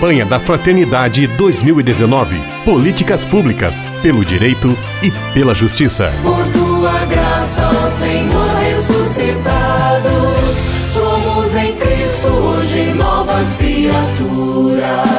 Campanha da Fraternidade 2019. Políticas públicas pelo direito e pela justiça. Por tua graça, ó Senhor ressuscitado, somos em Cristo hoje novas criaturas.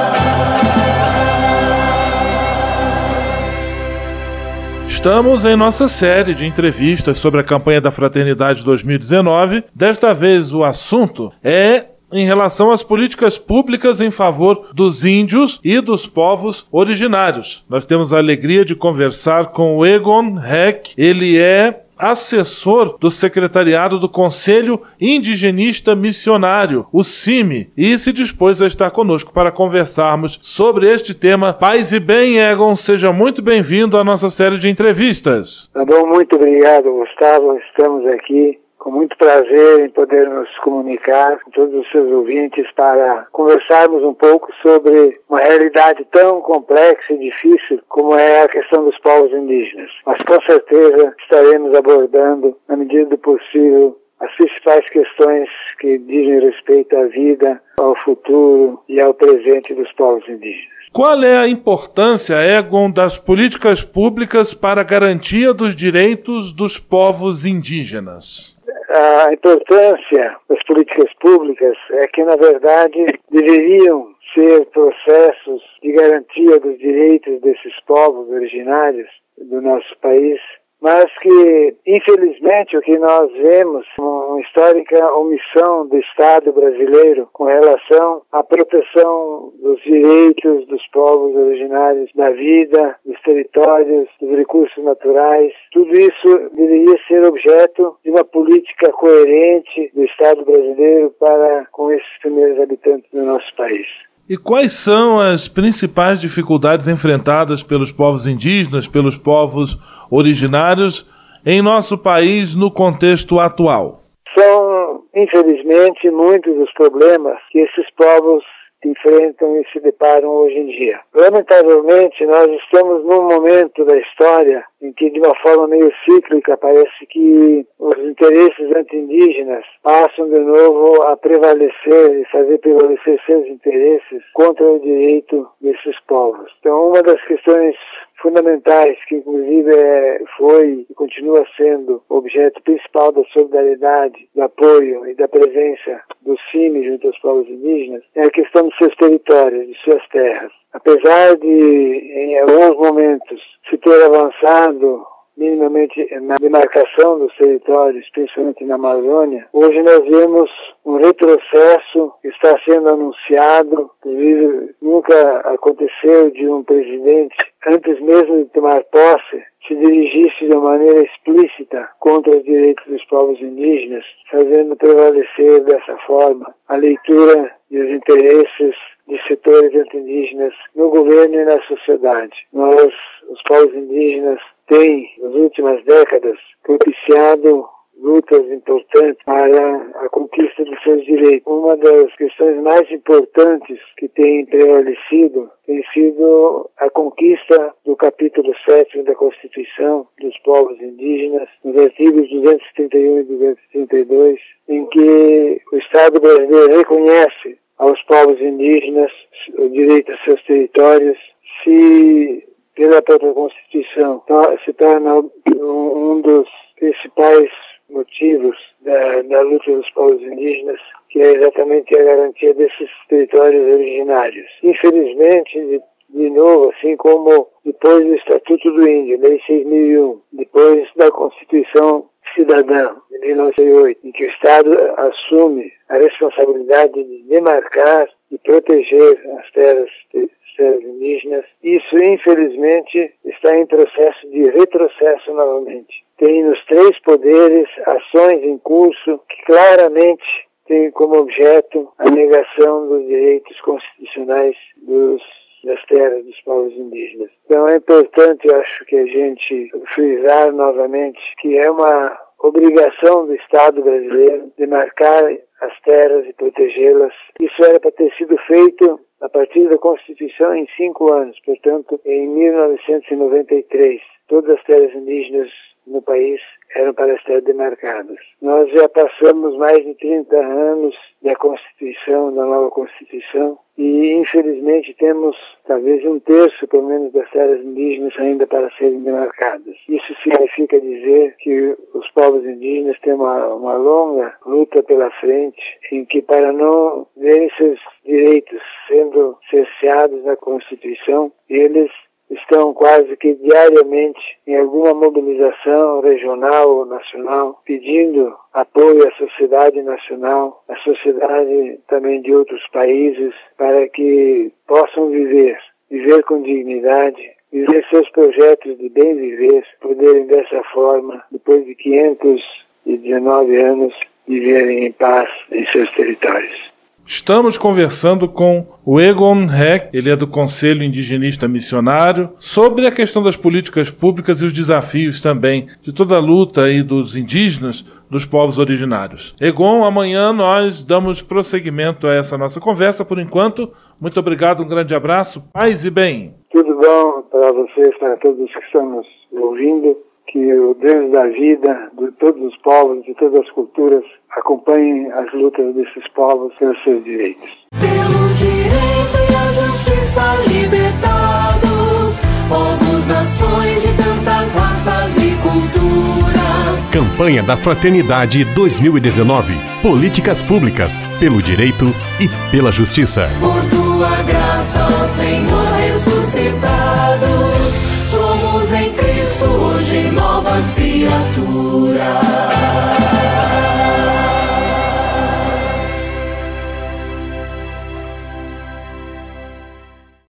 Estamos em nossa série de entrevistas sobre a campanha da Fraternidade 2019. Desta vez o assunto é em relação às políticas públicas em favor dos índios e dos povos originários. Nós temos a alegria de conversar com o Egon Heck. Ele é assessor do secretariado do Conselho Indigenista Missionário, o CIMI, e se dispôs a estar conosco para conversarmos sobre este tema. Paz e bem, Egon, seja muito bem-vindo à nossa série de entrevistas. Tá bom, muito obrigado, Gustavo. Estamos aqui com muito prazer em poder nos comunicar com todos os seus ouvintes para conversarmos um pouco sobre uma realidade tão complexa e difícil como é a questão dos povos indígenas. Mas com certeza estaremos abordando, na medida do possível, as principais questões que dizem respeito à vida, ao futuro e ao presente dos povos indígenas. Qual é a importância, Egon, das políticas públicas para a garantia dos direitos dos povos indígenas? A importância das políticas públicas é que, na verdade, deveriam ser processos de garantia dos direitos desses povos originários do nosso país mas que, infelizmente, o que nós vemos uma histórica omissão do Estado brasileiro com relação à proteção dos direitos dos povos originários, da vida, dos territórios, dos recursos naturais. Tudo isso deveria ser objeto de uma política coerente do Estado brasileiro para com esses primeiros habitantes do nosso país. E quais são as principais dificuldades enfrentadas pelos povos indígenas, pelos povos originários em nosso país no contexto atual? São, infelizmente, muitos os problemas que esses povos enfrentam e se deparam hoje em dia. Lamentavelmente, nós estamos num momento da história em que, de uma forma meio cíclica, parece que os interesses anti-indígenas passam de novo a prevalecer e fazer prevalecer seus interesses contra o direito desses povos. Então, uma das questões fundamentais, que inclusive é, foi e continua sendo objeto principal da solidariedade, do apoio e da presença do CIMI junto aos povos indígenas, é a questão dos seus territórios, de suas terras. Apesar de, em alguns momentos, se ter avançado minimamente na demarcação dos territórios, principalmente na Amazônia, hoje nós vemos um retrocesso que está sendo anunciado, nunca aconteceu de um presidente, antes mesmo de tomar posse, se dirigisse de maneira explícita contra os direitos dos povos indígenas, fazendo prevalecer dessa forma a leitura e os interesses de setores anti-indígenas no governo e na sociedade. Nós, os povos indígenas, têm, nas últimas décadas, propiciado lutas importantes para a conquista dos seus direitos. Uma das questões mais importantes que tem prevalecido tem sido a conquista do capítulo 7 da Constituição dos povos indígenas, nos artigos 231 e 232, em que o Estado brasileiro reconhece aos povos indígenas o direito a seus territórios, se pela própria Constituição se torna um dos principais motivos da, da luta dos povos indígenas, que é exatamente a garantia desses territórios originários. Infelizmente, de, de novo, assim como depois do Estatuto do Índio, Lei 6001, depois da Constituição Cidadã, de 1908, em que o Estado assume a responsabilidade de demarcar e proteger as terras terras indígenas. Isso, infelizmente, está em processo de retrocesso novamente. Tem nos três poderes ações em curso que claramente têm como objeto a negação dos direitos constitucionais dos das terras dos povos indígenas. Então é importante, eu acho, que a gente frisar novamente que é uma obrigação do Estado brasileiro demarcar as terras e protegê-las. Isso era para ter sido feito a partir da Constituição em cinco anos, portanto, em 1993. Todas as terras indígenas no país eram para estar demarcadas. Nós já passamos mais de 30 anos da Constituição, da nova Constituição, e infelizmente temos talvez um terço, pelo menos, das terras indígenas ainda para serem demarcadas. Isso significa dizer que os povos indígenas têm uma, uma longa luta pela frente, em que para não verem seus direitos sendo cerceados na Constituição, eles estão quase que diariamente em alguma mobilização regional ou nacional, pedindo apoio à sociedade nacional, à sociedade também de outros países, para que possam viver, viver com dignidade, viver seus projetos de bem viver, poderem dessa forma, depois de 519 anos, viverem em paz em seus territórios. Estamos conversando com o Egon Heck, ele é do Conselho Indigenista Missionário, sobre a questão das políticas públicas e os desafios também de toda a luta aí dos indígenas, dos povos originários. Egon, amanhã nós damos prosseguimento a essa nossa conversa. Por enquanto, muito obrigado, um grande abraço, paz e bem. Tudo bom para vocês, para todos que estão nos ouvindo que o Deus da vida de todos os povos, de todas as culturas, acompanhe as lutas desses povos pelos seus direitos. Pelo direito e a justiça libertados, povos, nações de tantas raças e culturas. Campanha da Fraternidade 2019. Políticas públicas, pelo direito e pela justiça. Por tua graça